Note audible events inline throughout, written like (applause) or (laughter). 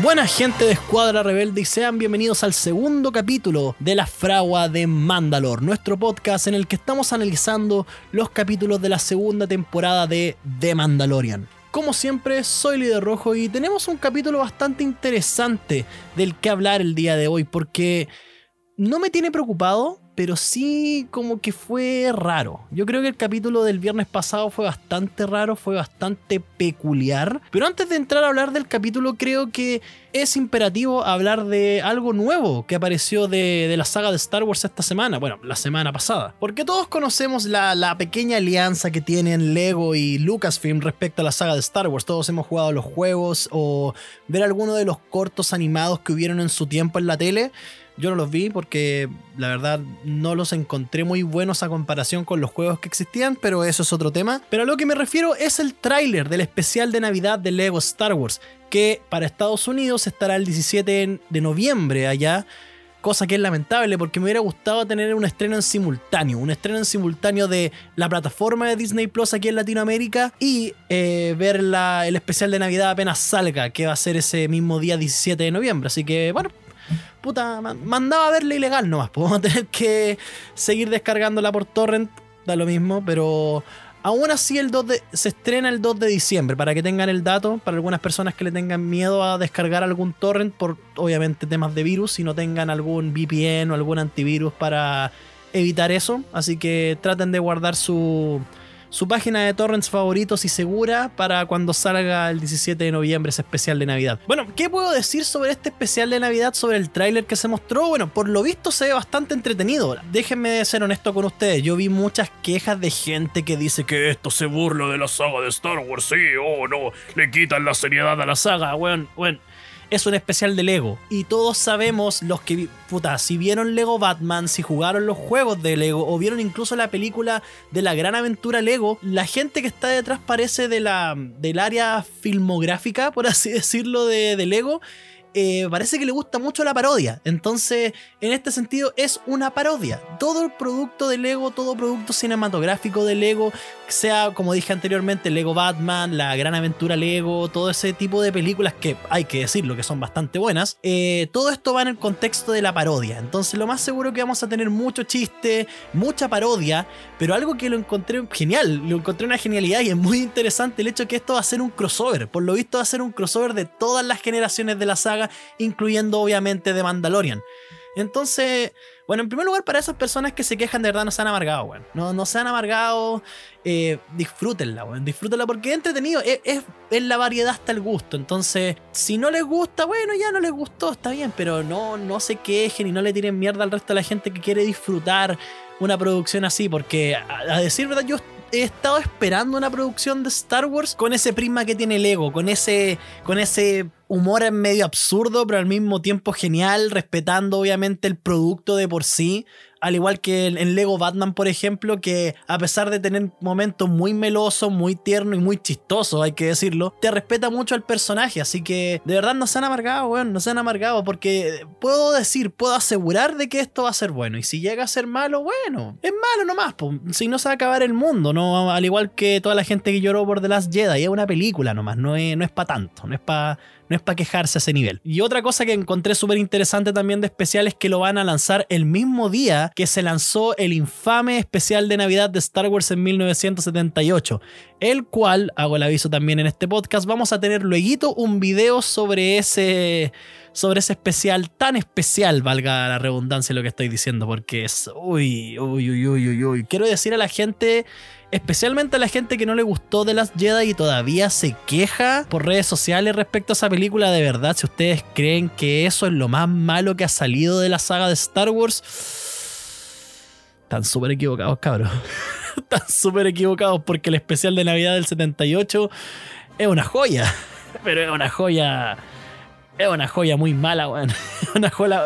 Buena gente de Escuadra Rebelde y sean bienvenidos al segundo capítulo de La Fragua de Mandalor, nuestro podcast en el que estamos analizando los capítulos de la segunda temporada de The Mandalorian. Como siempre, soy Líder Rojo y tenemos un capítulo bastante interesante del que hablar el día de hoy porque no me tiene preocupado, pero sí como que fue raro. Yo creo que el capítulo del viernes pasado fue bastante raro, fue bastante peculiar. Pero antes de entrar a hablar del capítulo, creo que es imperativo hablar de algo nuevo que apareció de, la saga de Star Wars esta semana, bueno, la semana pasada. Porque todos conocemos la, la pequeña alianza que tienen Lego y Lucasfilm respecto a la saga de Star Wars. Todos hemos jugado los juegos o ver alguno de los cortos animados que hubieron en su tiempo en la tele. Yo no los vi porque la verdad no los encontré muy buenos a comparación con los juegos que existían, pero eso es otro tema. Pero a lo que me refiero es el tráiler del especial de Navidad de Lego Star Wars, que para Estados Unidos estará el 17 de noviembre allá. Cosa que es lamentable porque me hubiera gustado tener un estreno en simultáneo. Un estreno en simultáneo de la plataforma de Disney Plus aquí en Latinoamérica y eh, ver el especial de Navidad apenas salga, que va a ser ese mismo día 17 de noviembre. Así que bueno, puta, mandaba a verla ilegal nomás. Podemos (laughs) tener que seguir descargándola por torrent, da lo mismo, pero aún así el 2 se estrena el 2 de diciembre, para que tengan el dato, para algunas personas que le tengan miedo a descargar algún torrent por obviamente temas de virus, y no tengan algún VPN o algún antivirus para evitar eso. Así que traten de guardar su su página de torrents favoritos y segura para cuando salga el 17 de noviembre ese especial de Navidad. Bueno, ¿qué puedo decir sobre este especial de Navidad, sobre el tráiler que se mostró? Bueno, por lo visto se ve bastante entretenido. Déjenme ser honesto con ustedes, yo vi muchas quejas de gente que dice que esto se burla de la saga de Star Wars, sí, oh no, le quitan la seriedad a la saga, bueno, bueno es un especial de Lego. Y todos sabemos, los que, puta, si vieron Lego Batman, si jugaron los juegos de Lego o vieron incluso la película de la gran aventura Lego, la gente que está detrás parece de la, del área filmográfica, por así (laughs) decirlo, de, de Lego eh, parece que le gusta mucho la parodia. Entonces, en este sentido, es una parodia. Todo el producto de Lego, todo producto cinematográfico de Lego, sea como dije anteriormente, Lego Batman, La Gran Aventura Lego, todo ese tipo de películas que hay que decirlo que son bastante buenas, eh, todo esto va en el contexto de la parodia. Entonces, lo más seguro que vamos a tener mucho chiste, mucha parodia, pero algo que lo encontré genial, lo encontré una genialidad y es muy interesante el hecho que esto va a ser un crossover. Por lo visto, va a ser un crossover de todas las generaciones de la saga incluyendo obviamente de Mandalorian. Entonces, bueno, en primer lugar, para esas personas que se quejan de verdad, no se han amargado, bueno. No, se han amargado, eh, disfrútenla, bueno. Disfrútenla porque es entretenido, es, es, la variedad hasta el gusto. Entonces, si no les gusta, bueno, ya no les gustó, está bien, pero no, no se quejen y no le tiren mierda al resto de la gente que quiere disfrutar una producción así, porque a, a decir verdad, yo he estado esperando una producción de Star Wars con ese prisma que tiene Lego, con ese, con ese humor en medio absurdo, pero al mismo tiempo genial, respetando obviamente el producto de por sí al igual que en Lego Batman, por ejemplo, que a pesar de tener momentos muy melosos, muy tiernos y muy chistosos, hay que decirlo, te respeta mucho al personaje. Así que de verdad no se han amargado, weón, no se han amargado, porque puedo decir, puedo asegurar de que esto va a ser bueno. Y si llega a ser malo, bueno, es malo nomás, si no se va a acabar el mundo, ¿no? Al igual que toda la gente que lloró por The Last Jedi, es una película nomás, no es, no es para tanto, no es para no es para quejarse a ese nivel. Y otra cosa que encontré súper interesante también de especial es que lo van a lanzar el mismo día que se lanzó el infame especial de Navidad de Star Wars en 1978, el cual, hago el aviso también en este podcast, vamos a tener luego un video sobre ese sobre ese especial tan especial, valga la redundancia lo que estoy diciendo, porque es uy, uy, uy, uy, uy. Quiero decir a la gente especialmente a la gente que no le gustó de las Jedi y todavía se queja por redes sociales respecto a esa película, de verdad, si ustedes creen que eso es lo más malo que ha salido de la saga de Star Wars, están súper equivocados, cabros. (laughs) están súper equivocados porque el especial de Navidad del 78 es una joya, (laughs) pero es una joya... Es una joya muy mala, weón. (laughs) una joya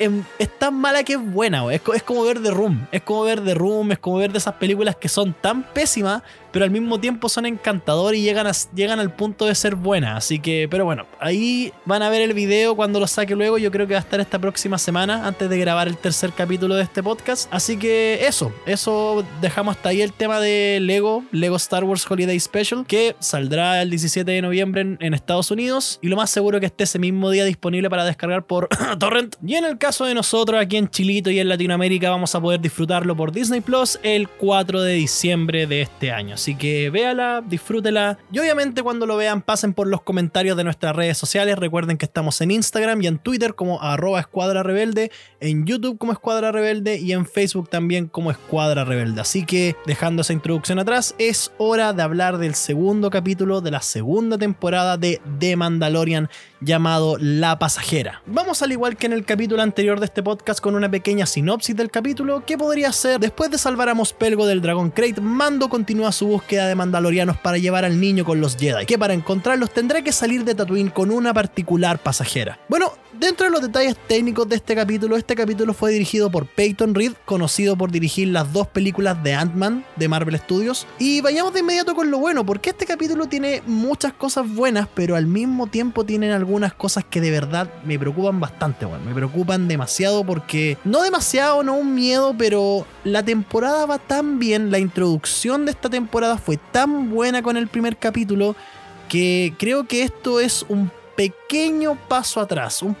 es tan mala que es buena, es, es, como ver The Room. Es como ver The Room, es como ver de esas películas que son tan pésimas, pero al mismo tiempo son encantadoras y llegan, llegan al punto de ser buenas. Así que, pero bueno, ahí van a ver el video cuando lo saque luego. Yo creo que va a estar esta próxima semana antes de grabar el tercer capítulo de este podcast. Así que eso, eso dejamos hasta ahí el tema de Lego, Lego Star Wars Holiday Special, que saldrá el 17 de noviembre en, en Estados Unidos y lo más seguro que esté ese mismo día disponible para descargar por (coughs) Torrent. Y en el caso de nosotros aquí en Chilito y en Latinoamérica vamos a poder disfrutarlo por Disney Plus el 4 de diciembre de este año. Así que véala, disfrútela. Y obviamente cuando lo vean pasen por los comentarios de nuestras redes sociales. Recuerden que estamos en Instagram y en Twitter como arroba escuadra rebelde, en YouTube como escuadra rebelde y en Facebook también como escuadra rebelde. Así que dejando esa introducción atrás, es hora de hablar del segundo capítulo de la segunda temporada de The Mandalorian llamado La Pasajera. Vamos al igual que en el capítulo anterior de este podcast con una pequeña sinopsis del capítulo que podría ser después de salvar a Mospelgo del Dragon Crate, Mando continúa su búsqueda de mandalorianos para llevar al niño con los Jedi, que para encontrarlos tendrá que salir de Tatooine con una particular pasajera. Bueno, Dentro de los detalles técnicos de este capítulo, este capítulo fue dirigido por Peyton Reed, conocido por dirigir las dos películas de Ant-Man de Marvel Studios. Y vayamos de inmediato con lo bueno, porque este capítulo tiene muchas cosas buenas, pero al mismo tiempo tienen algunas cosas que de verdad me preocupan bastante, bueno, me preocupan demasiado porque, no demasiado, no un miedo, pero la temporada va tan bien, la introducción de esta temporada fue tan buena con el primer capítulo que creo que esto es un pequeño paso atrás, un,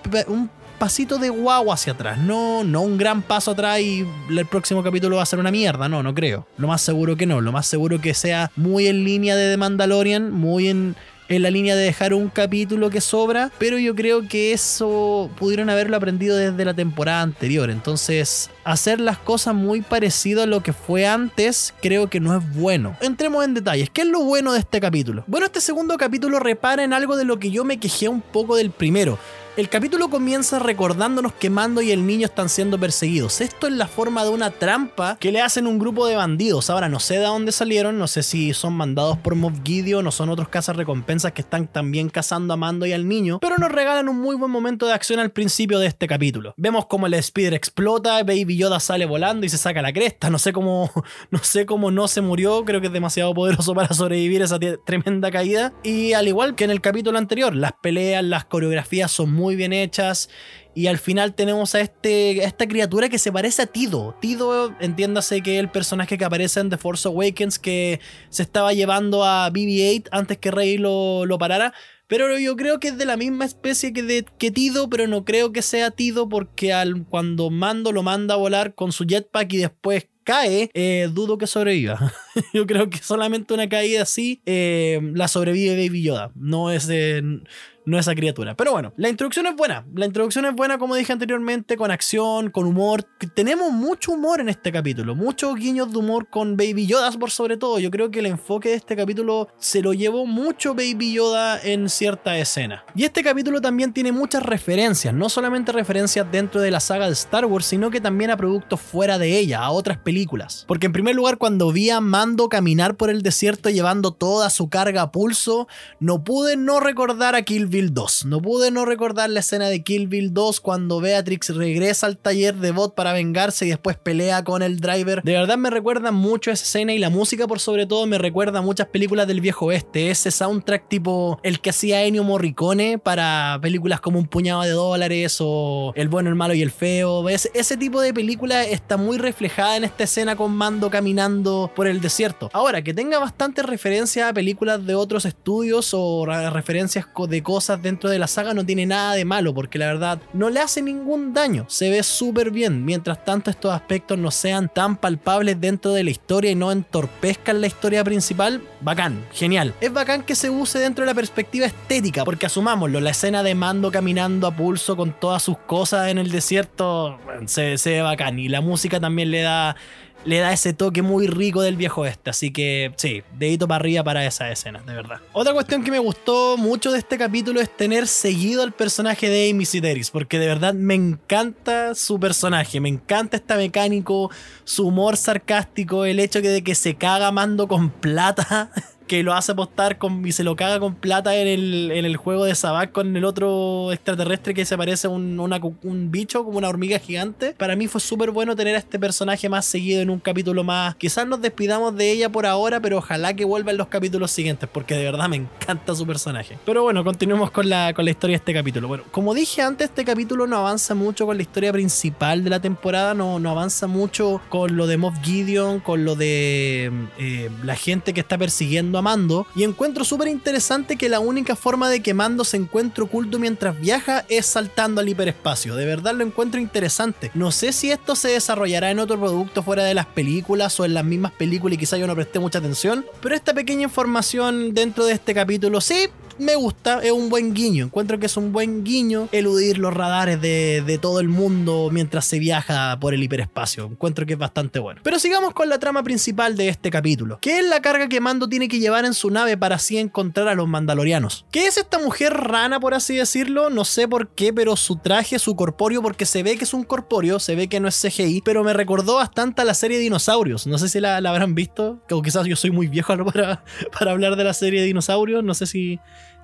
pasito de guau hacia atrás, no, no un gran paso atrás y el próximo capítulo va a ser una mierda, no, no creo. Lo más seguro que no, lo más seguro que sea muy en línea de The Mandalorian, muy en, en la línea de dejar un capítulo que sobra, pero yo creo que eso pudieron haberlo aprendido desde la temporada anterior. Entonces, hacer las cosas muy parecido a lo que fue antes, creo que no es bueno. Entremos en detalles. ¿Qué es lo bueno de este capítulo? Bueno, este segundo capítulo repara en algo de lo que yo me quejé un poco del primero. El capítulo comienza recordándonos que Mando y el niño están siendo perseguidos. Esto es la forma de una trampa que le hacen un grupo de bandidos. Ahora no sé de dónde salieron, no sé si son mandados por Moff Gideon o son otros cazas recompensas que están también cazando a Mando y al niño, pero nos regalan un muy buen momento de acción al principio de este capítulo. Vemos como el speeder explota, Baby Yoda sale volando y se saca la cresta. No sé cómo (laughs) no sé cómo no se murió, creo que es demasiado poderoso para sobrevivir esa tremenda caída. Y al igual que en el capítulo anterior, las peleas, las coreografías son muy bien hechas. Y al final tenemos a, este, esta criatura que se parece a Tido. Tido, entiéndase que es el personaje que aparece en The Force Awakens que se estaba llevando a BB-8 antes que Rey lo, lo parara. Pero yo creo que es de la misma especie que, de, que Tido, pero no creo que sea Tido porque al, cuando Mando lo manda a volar con su jetpack y después cae, eh, dudo que sobreviva. (laughs) Yo creo que solamente una caída así eh, la sobrevive Baby Yoda. No es de no esa criatura. Pero bueno, la introducción es buena. La introducción es buena, como dije anteriormente, con acción, con humor. Tenemos mucho humor en este capítulo, muchos guiños de humor con Baby Yoda por sobre todo. Yo creo que el enfoque de este capítulo se lo llevó mucho Baby Yoda en cierta escena. Y este capítulo también tiene muchas referencias, no solamente referencias dentro de la saga de Star Wars, sino que también a productos fuera de ella, a otras películas. Porque en primer lugar, cuando vi a Mando caminar por el desierto llevando toda su carga a pulso, no pude no recordar a Kill 2. No pude no recordar la escena de Kill Bill 2 cuando Beatrix regresa al taller de bot para vengarse y después pelea con el driver. De verdad me recuerda mucho esa escena y la música por sobre todo me recuerda a muchas películas del viejo oeste. Ese soundtrack tipo el que hacía Ennio Morricone para películas como Un puñado de dólares o El bueno, el malo y el feo. Ese, ese tipo de película está muy reflejada en esta escena con Mando caminando por el desierto. Ahora, que tenga bastante referencia a películas de otros estudios o referencias de cosas dentro de la saga no tiene nada de malo, porque la verdad no le hace ningún daño, se ve súper bien, mientras tanto estos aspectos no sean tan palpables dentro de la historia y no entorpezcan la historia principal, bacán, genial. Es bacán que se use dentro de la perspectiva estética, porque asumámoslo, la escena de Mando caminando a pulso con todas sus cosas en el desierto, se, se ve bacán, y la música también le da le da ese toque muy rico del viejo este. Así que sí, dedito para arriba para esa escena, de verdad. Otra cuestión que me gustó mucho de este capítulo es tener seguido al personaje de Amy Sideris, porque de verdad me encanta su personaje, me encanta este mecánico, su humor sarcástico, el hecho de que se caga mando con plata. (laughs) que lo hace apostar y se lo caga con plata en el, en el juego de Sabak con el otro extraterrestre que se parece a un, un bicho, como una hormiga gigante. Para mí fue súper bueno tener a este personaje más seguido en un capítulo más. Quizás nos despidamos de ella por ahora, pero ojalá que vuelva en los capítulos siguientes, porque de verdad me encanta su personaje. Pero bueno, continuemos con la, con la historia de este capítulo. Bueno, como dije antes, este capítulo no avanza mucho con la historia principal de la temporada, no, no avanza mucho con lo de Moff Gideon, con lo de eh, la gente que está persiguiendo Mando. Y encuentro súper interesante que la única forma de que Mando se encuentre oculto mientras viaja es saltando al hiperespacio. De verdad lo encuentro interesante. No sé si esto se desarrollará en otro producto fuera de las películas o en las mismas películas y quizá yo no presté mucha atención. Pero esta pequeña información dentro de este capítulo sí me gusta, es un buen guiño. Encuentro que es un buen guiño eludir los radares de, de, todo el mundo mientras se viaja por el hiperespacio. Encuentro que es bastante bueno. Pero sigamos con la trama principal de este capítulo, que es la carga que Mando tiene que llevar en su nave para así encontrar a los mandalorianos. ¿Qué es esta mujer rana, por así decirlo? No sé por qué, pero su traje, su corpóreo, porque se ve que es un corpóreo, se ve que no es CGI, pero me recordó bastante a la serie de dinosaurios. No sé si la, la habrán visto, o quizás yo soy muy viejo (laughs) para, para hablar de la serie de dinosaurios, no sé si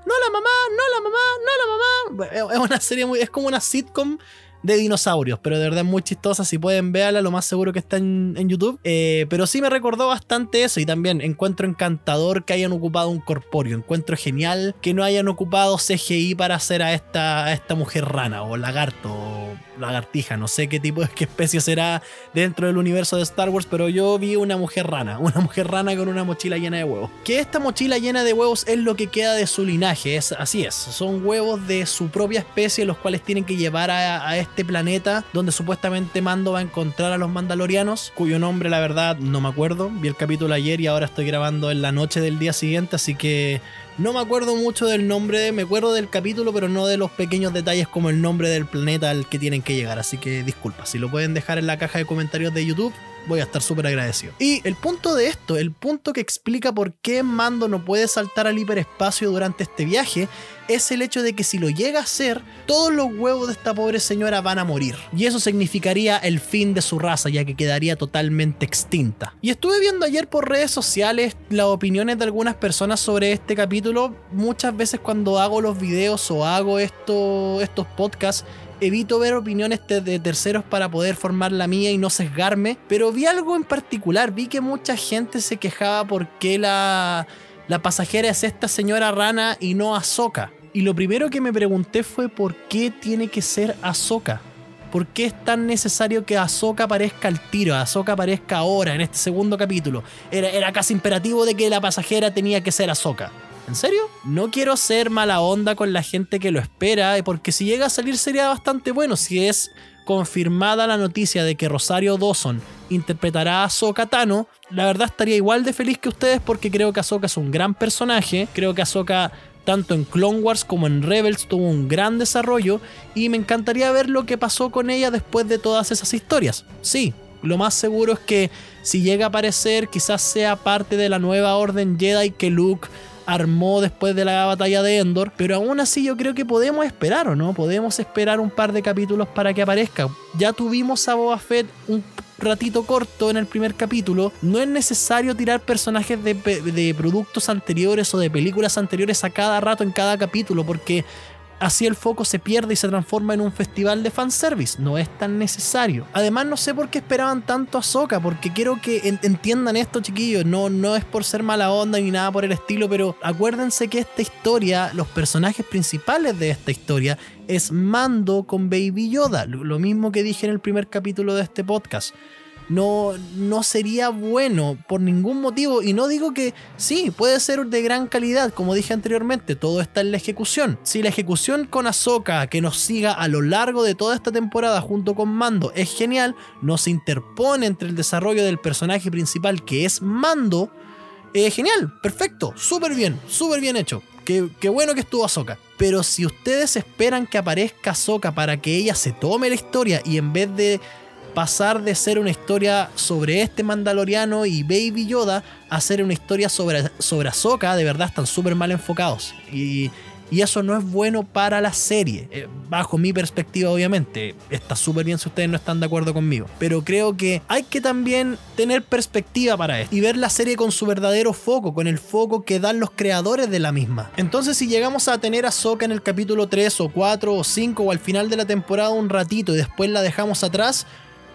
no la mamá, no la mamá, no la mamá. Es una serie muy, es como una sitcom de dinosaurios, pero de verdad es muy chistosa. Si pueden verla, lo más seguro que está en, YouTube. Eh, pero sí me recordó bastante eso. Y también encuentro encantador que hayan ocupado un corpóreo. Encuentro genial que no hayan ocupado CGI para hacer a esta, a esta mujer rana o lagarto lagartija. No sé qué tipo de (laughs) qué especie será dentro del universo de Star Wars, pero yo vi una mujer rana. (laughs) Una mujer rana con una mochila llena de huevos. Que esta mochila llena de huevos es lo que queda de su linaje. Es, así es. Son huevos de su propia especie los cuales tienen que llevar a, a este planeta donde supuestamente Mando va a encontrar a los mandalorianos, cuyo nombre la verdad no me acuerdo. Vi el capítulo ayer y ahora estoy grabando en la noche del día siguiente, así que no me acuerdo mucho del nombre, me acuerdo del capítulo, pero no de los pequeños detalles como el nombre del planeta al que tienen que llegar. Así que disculpa, si lo pueden dejar en la caja de comentarios de YouTube, voy a estar súper agradecido. Y el punto de esto, el punto que explica por qué Mando no puede saltar al hiperespacio durante este viaje, es el hecho de que si lo llega a hacer, todos los huevos de esta pobre señora van a morir. Y eso significaría el fin de su raza, ya que quedaría totalmente extinta. Y estuve viendo ayer por redes sociales las opiniones de algunas personas sobre este capítulo. Muchas veces cuando hago los videos o hago esto, estos podcasts, evito ver opiniones de terceros para poder formar la mía y no sesgarme, pero vi algo en particular, vi que mucha gente se quejaba porque la, la pasajera es esta señora rana y no Ahsoka. Y lo primero que me pregunté fue por qué tiene que ser Ahsoka. ¿Por qué es tan necesario que Ahsoka aparezca al tiro, Ahsoka aparezca ahora, en este segundo capítulo? Era, era casi imperativo de que la pasajera tenía que ser Ahsoka. ¿En serio? No quiero ser mala onda con la gente que lo espera, porque si llega a salir sería bastante bueno. Si es confirmada la noticia de que Rosario Dawson interpretará a Ahsoka Tano, la verdad estaría igual de feliz que ustedes porque creo que Ahsoka es un gran personaje. Creo que Ahsoka tanto en Clone Wars como en Rebels tuvo un gran desarrollo y me encantaría ver lo que pasó con ella después de todas esas historias. Sí, lo más seguro es que si llega a aparecer quizás sea parte de la nueva orden Jedi que Luke armó después de la batalla de Endor, pero aún así yo creo que podemos esperar, ¿o no? Podemos esperar un par de capítulos para que aparezca. Ya tuvimos a Boba Fett un ratito corto en el primer capítulo, no es necesario tirar personajes de, de, productos anteriores o de películas anteriores a cada rato en cada capítulo, porque así el foco se pierde y se transforma en un festival de fanservice. No es tan necesario. Además, no sé por qué esperaban tanto a Soka, porque quiero que entiendan esto, chiquillos. No, no es por ser mala onda ni nada por el estilo, pero acuérdense que esta historia, los personajes principales de esta historia, es Mando con Baby Yoda. Lo mismo que dije en el primer capítulo de este podcast no, no sería bueno por ningún motivo. Y no digo que sí, puede ser de gran calidad, como dije anteriormente, todo está en la ejecución. Si la ejecución con Ahsoka, que nos siga a lo largo de toda esta temporada junto con Mando, es genial, no se interpone entre el desarrollo del personaje principal, que es Mando, es genial, perfecto, súper bien, súper bien hecho. Qué, qué, bueno que estuvo Ahsoka. Pero si ustedes esperan que aparezca Ahsoka para que ella se tome la historia y en vez de pasar de ser una historia sobre este Mandaloriano y Baby Yoda a ser una historia sobre, sobre Ahsoka, de verdad están súper mal enfocados. Y, Y eso no es bueno para la serie. Eh, bajo mi perspectiva, obviamente. Está súper bien si ustedes no están de acuerdo conmigo. Pero creo que hay que también tener perspectiva para esto. Y ver la serie con su verdadero foco. Con el foco que dan los creadores de la misma. Entonces si llegamos a tener a Soka en el capítulo 3 o 4 o 5 o al final de la temporada un ratito y después la dejamos atrás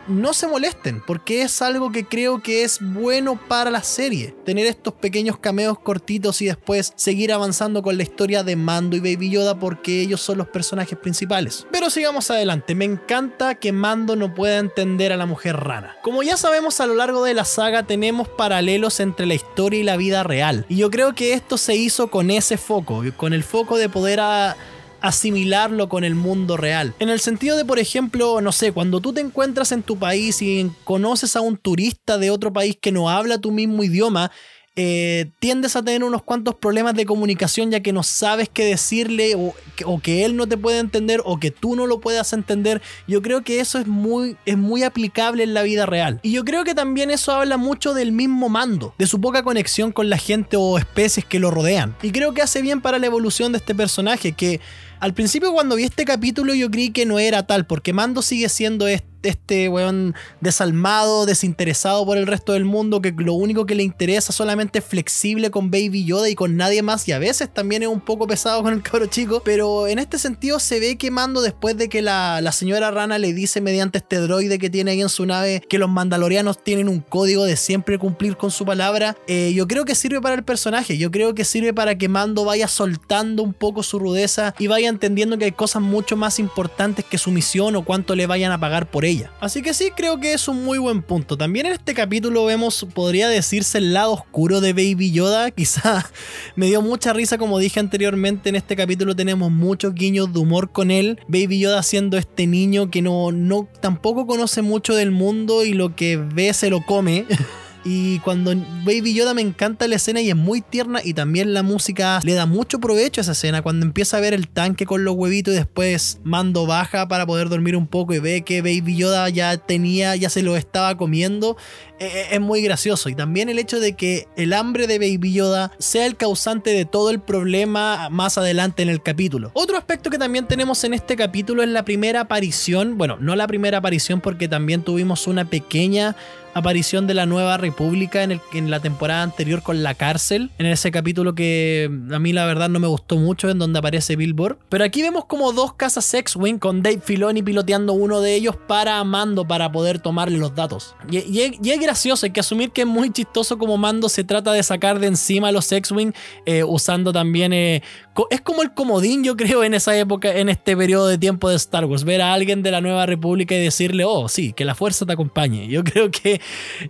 no se molesten, porque es algo que creo que es bueno para la serie. Tener estos pequeños cameos cortitos y después seguir avanzando con la historia de Mando y Baby Yoda porque ellos son los personajes principales. Pero sigamos adelante, me encanta que Mando no pueda entender a la mujer rana. Como ya sabemos a lo largo de la saga tenemos paralelos entre la historia y la vida real. Y yo creo que esto se hizo con ese foco, con el foco de poder a asimilarlo con el mundo real. En el sentido de, por ejemplo, no sé, cuando tú te encuentras en tu país y conoces a un turista de otro país que no habla tu mismo idioma, eh, tiendes a tener unos cuantos problemas de comunicación ya que no sabes qué decirle o que, él no te puede entender o que tú no lo puedas entender. Yo creo que eso es muy, es muy aplicable en la vida real. Y yo creo que también eso habla mucho del mismo mando, de su poca conexión con la gente o especies que lo rodean. Y creo que hace bien para la evolución de este personaje que al principio cuando vi este capítulo yo creí que no era tal, porque Mando sigue siendo este este weón desalmado, desinteresado por el resto del mundo, que lo único que le interesa solamente es flexible con Baby Yoda y con nadie más, y a veces también es un poco pesado con el cabro chico, pero en este sentido se ve que Mando después de que la, señora Rana le dice mediante este droide que tiene ahí en su nave que los mandalorianos tienen un código de siempre cumplir con su palabra, eh, yo creo que sirve para el personaje, yo creo que sirve para que Mando vaya soltando un poco su rudeza y vaya entendiendo que hay cosas mucho más importantes que su misión o cuánto le vayan a pagar por ella. Así que sí, creo que es un muy buen punto. También en este capítulo vemos, podría decirse, el lado oscuro de Baby Yoda. (laughs) Quizá me dio mucha risa, como dije anteriormente, en este capítulo tenemos muchos guiños de humor con él. Baby Yoda siendo este niño que no, no tampoco conoce mucho del mundo y lo que ve se lo come. (laughs) Y cuando Baby Yoda me encanta la escena y es muy tierna y también la música le da mucho provecho a esa escena. Cuando empieza a ver el tanque con los huevitos y después Mando baja para poder dormir un poco y ve que Baby Yoda ya tenía, ya se lo estaba comiendo, e, e, es muy gracioso. Y también el hecho de que el hambre de Baby Yoda sea el causante de todo el problema más adelante en el capítulo. Otro aspecto que también tenemos en este capítulo es la primera aparición, bueno, no la primera aparición porque también tuvimos una pequeña aparición de la nueva república en, el, en, la temporada anterior con la cárcel, en ese capítulo que a mí la verdad no me gustó mucho, en donde aparece Billboard. Pero aquí vemos como dos casas X-Wing con Dave Filoni piloteando uno de ellos para Mando para poder tomarle los datos. Y, es gracioso, hay que asumir que es muy chistoso como Mando se trata de sacar de encima a los X-Wing eh, usando también... Eh, es como el comodín, yo creo, en esa época, en este periodo de tiempo de Star Wars. Ver a alguien de la nueva república y decirle, oh, sí, que la fuerza te acompañe. Yo creo que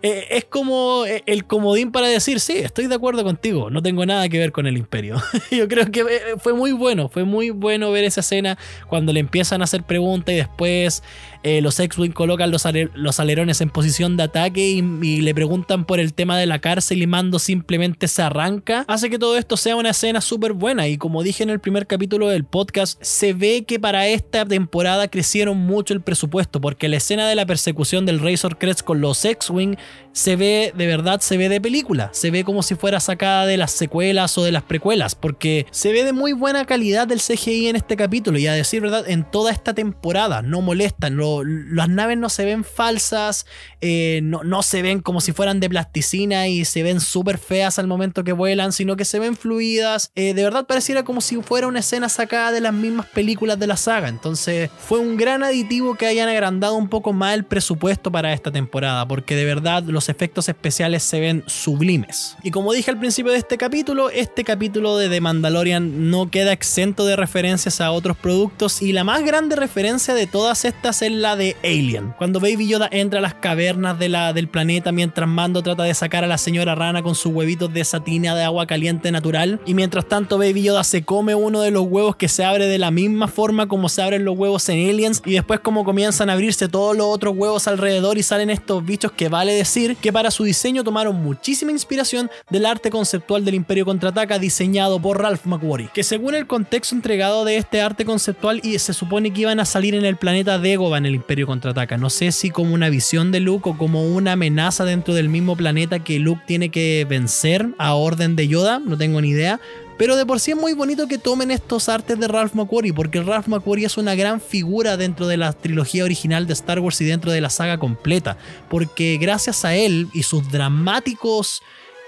eh, es como eh, el comodín para decir, sí, estoy de acuerdo contigo, no tengo nada que ver con el imperio. (laughs) Yo creo que eh, fue muy bueno, fue muy bueno ver esa escena cuando le empiezan a hacer preguntas y después los X-Wing colocan los, los, alerones en posición de ataque y, le preguntan por el tema de la cárcel y Mando simplemente se arranca. Hace que todo esto sea una escena súper buena y como dije en el primer capítulo del podcast, se ve que para esta temporada crecieron mucho el presupuesto porque la escena de la persecución del Razor Crest con los X-Wing se ve, de verdad, se ve de película. Se ve como si fuera sacada de las secuelas o de las precuelas, porque se ve de muy buena calidad del CGI en este capítulo. Y a decir verdad, en toda esta temporada no molestan. las naves no se ven falsas, eh, no, no, se ven como si fueran de plasticina y se ven súper feas al momento que vuelan, sino que se ven fluidas. Eh, de verdad pareciera como si fuera una escena sacada de las mismas películas de la saga. Entonces fue un gran aditivo que hayan agrandado un poco más el presupuesto para esta temporada, porque de verdad los efectos especiales se ven sublimes. Y como dije al principio de este capítulo, este capítulo de The Mandalorian no queda exento de referencias a otros productos y la más grande referencia de todas estas es la de Alien. Cuando Baby Yoda entra a las cavernas del planeta mientras Mando trata de sacar a la señora rana con sus huevitos de satina de agua caliente natural y mientras tanto Baby Yoda se come uno de los huevos que se abre de la misma forma como se abren los huevos en Aliens y después como comienzan a abrirse todos los otros huevos alrededor y salen estos bichos que vale decir que para su diseño tomaron muchísima inspiración del arte conceptual del Imperio Contraataca diseñado por Ralph McQuarrie, que según el contexto entregado de este arte conceptual y se supone que iban a salir en el planeta Dagobah en el Imperio Contraataca. No sé si como una visión de Luke o como una amenaza dentro del mismo planeta que Luke tiene que vencer a orden de Yoda, no tengo ni idea, Pero de por sí es muy bonito que tomen estos artes de Ralph McQuarrie, porque Ralph McQuarrie es una gran figura dentro de la trilogía original de Star Wars y dentro de la saga completa, porque gracias a él y sus dramáticos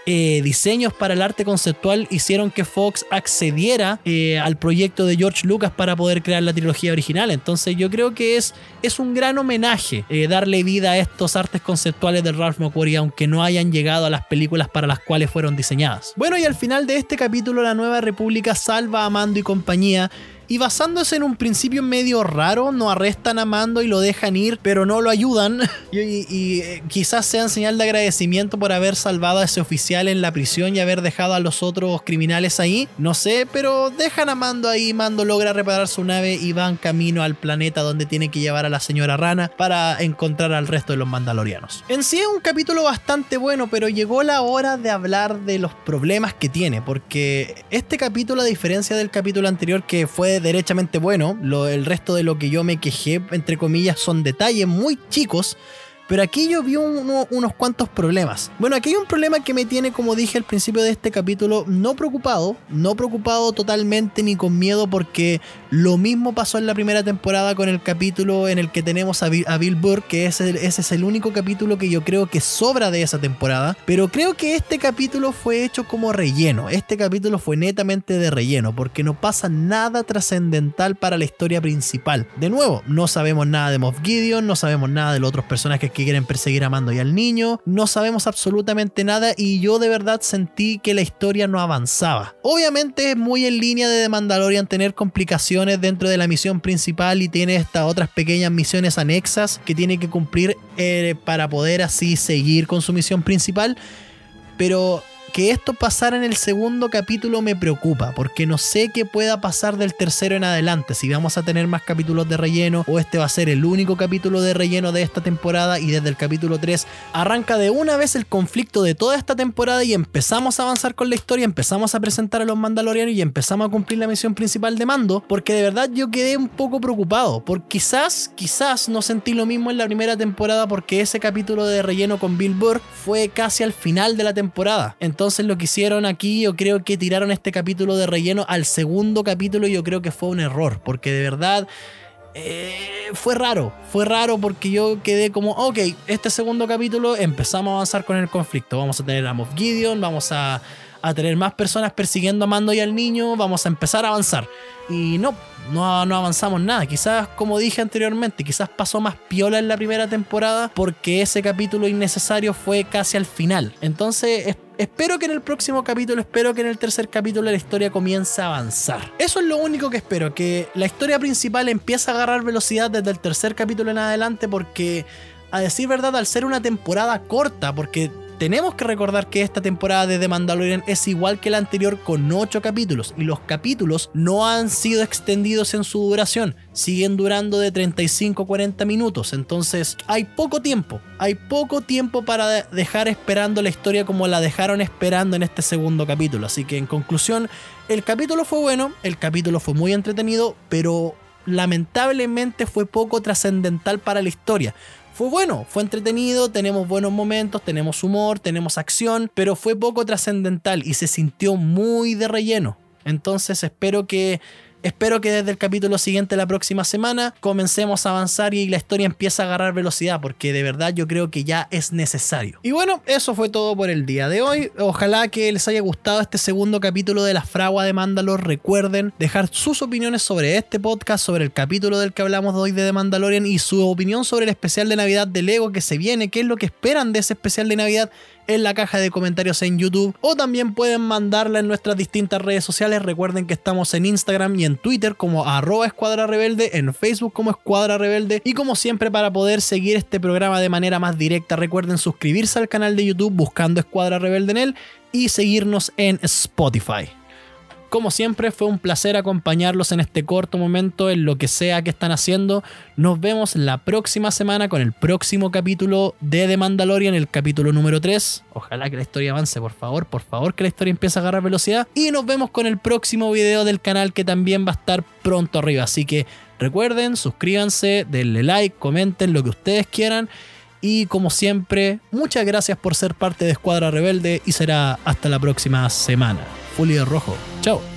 eh, diseños para el arte conceptual hicieron que Fox accediera eh, al proyecto de George Lucas para poder crear la trilogía original. Entonces yo creo que es, es un gran homenaje eh, darle vida a estos artes conceptuales de Ralph McQuarrie, aunque no hayan llegado a las películas para las cuales fueron diseñadas. Bueno, y al final de este capítulo la Nueva República salva a Mando y compañía y basándose en un principio medio raro, no arrestan a Mando y lo dejan ir, pero no lo ayudan. (laughs) Y, eh, quizás sean señal de agradecimiento por haber salvado a ese oficial en la prisión y haber dejado a los otros criminales ahí. No sé, pero dejan a Mando ahí. Mando logra reparar su nave y van camino al planeta donde tiene que llevar a la señora Rana para encontrar al resto de los mandalorianos. En sí es un capítulo bastante bueno, pero llegó la hora de hablar de los problemas que tiene, porque este capítulo, a diferencia del capítulo anterior que fue derechamente bueno. Lo, el resto de lo que yo me quejé, entre comillas, son detalles muy chicos pero aquí yo vi unos cuantos problemas. Bueno, aquí hay un problema que me tiene, como dije al principio de este capítulo, no preocupado, no preocupado totalmente ni con miedo porque lo mismo pasó en la primera temporada con el capítulo en el que tenemos a Bill, Burr, que ese, ese es el único capítulo que yo creo que sobra de esa temporada. Pero creo que este capítulo fue hecho como relleno. Este capítulo fue netamente de relleno porque no pasa nada trascendental para la historia principal. De nuevo, no sabemos nada de Moff Gideon, no sabemos nada de los otros personajes que quieren perseguir a Mando y al niño. No sabemos absolutamente nada y yo de verdad sentí que la historia no avanzaba. Obviamente es muy en línea de The Mandalorian tener complicaciones dentro de la misión principal y tiene estas otras pequeñas misiones anexas que tiene que cumplir eh, para poder así seguir con su misión principal. Pero que esto pasara en el segundo capítulo me preocupa, porque no sé qué pueda pasar del tercero en adelante, si vamos a tener más capítulos de relleno o este va a ser el único capítulo de relleno de esta temporada y desde el capítulo 3 arranca de una vez el conflicto de toda esta temporada y empezamos a avanzar con la historia, empezamos a presentar a los mandalorianos y empezamos a cumplir la misión principal de mando, porque de verdad yo quedé un poco preocupado, porque quizás, quizás no sentí lo mismo en la primera temporada porque ese capítulo de relleno con Bill Burr fue casi al final de la temporada. Entonces entonces lo que hicieron aquí, yo creo que tiraron este capítulo de relleno al segundo capítulo yo creo que fue un error, porque de verdad... Eh, fue raro, fue raro porque yo quedé como, ok, este segundo capítulo empezamos a avanzar con el conflicto, vamos a tener a Moff Gideon, vamos a, a tener más personas persiguiendo a Mando y al niño, vamos a empezar a avanzar. Y no, no, no avanzamos nada. Quizás, como dije anteriormente, quizás pasó más piola en la primera temporada porque ese capítulo innecesario fue casi al final. Entonces, espero que en el próximo capítulo, espero que en el tercer capítulo la historia comience a avanzar. Eso es lo único que espero, que la historia principal empiece a agarrar velocidad desde el tercer capítulo en adelante porque... A decir verdad, al ser una temporada corta, porque tenemos que recordar que esta temporada de The Mandalorian es igual que la anterior con 8 capítulos y los capítulos no han sido extendidos en su duración, siguen durando de 35 a 40 minutos, entonces hay poco tiempo, hay poco tiempo para dejar esperando la historia como la dejaron esperando en este segundo capítulo, así que en conclusión, el capítulo fue bueno, el capítulo fue muy entretenido, pero lamentablemente fue poco trascendental para la historia fue bueno, fue entretenido, tenemos buenos momentos, tenemos humor, tenemos acción, pero fue poco trascendental y se sintió muy de relleno. Entonces espero que Espero que desde el capítulo siguiente, la próxima semana, comencemos a avanzar y la historia empiece a agarrar velocidad, porque de verdad yo creo que ya es necesario. Y bueno, eso fue todo por el día de hoy. Ojalá que les haya gustado este segundo capítulo de La Fragua de Mandalor. Recuerden dejar sus opiniones sobre este podcast, sobre el capítulo del que hablamos hoy de The Mandalorian y su opinión sobre el especial de Navidad de Lego que se viene, qué es lo que esperan de ese especial de Navidad en la caja de comentarios en YouTube o también pueden mandarla en nuestras distintas redes sociales. Recuerden que estamos en Instagram y en Twitter como arroba escuadra rebelde, en Facebook como escuadra rebelde y como siempre para poder seguir este programa de manera más directa recuerden suscribirse al canal de YouTube buscando escuadra rebelde en él y seguirnos en Spotify. Como siempre, fue un placer acompañarlos en este corto momento, en lo que sea que están haciendo. Nos vemos la próxima semana con el próximo capítulo de The Mandalorian, el capítulo número 3. Ojalá que la historia avance, por favor, por favor, que la historia empiece a agarrar velocidad. Y nos vemos con el próximo video del canal que también va a estar pronto arriba. Así que recuerden, suscríbanse, denle like, comenten lo que ustedes quieran. Y como siempre, muchas gracias por ser parte de Escuadra Rebelde y será hasta la próxima semana. De rojo. Chao.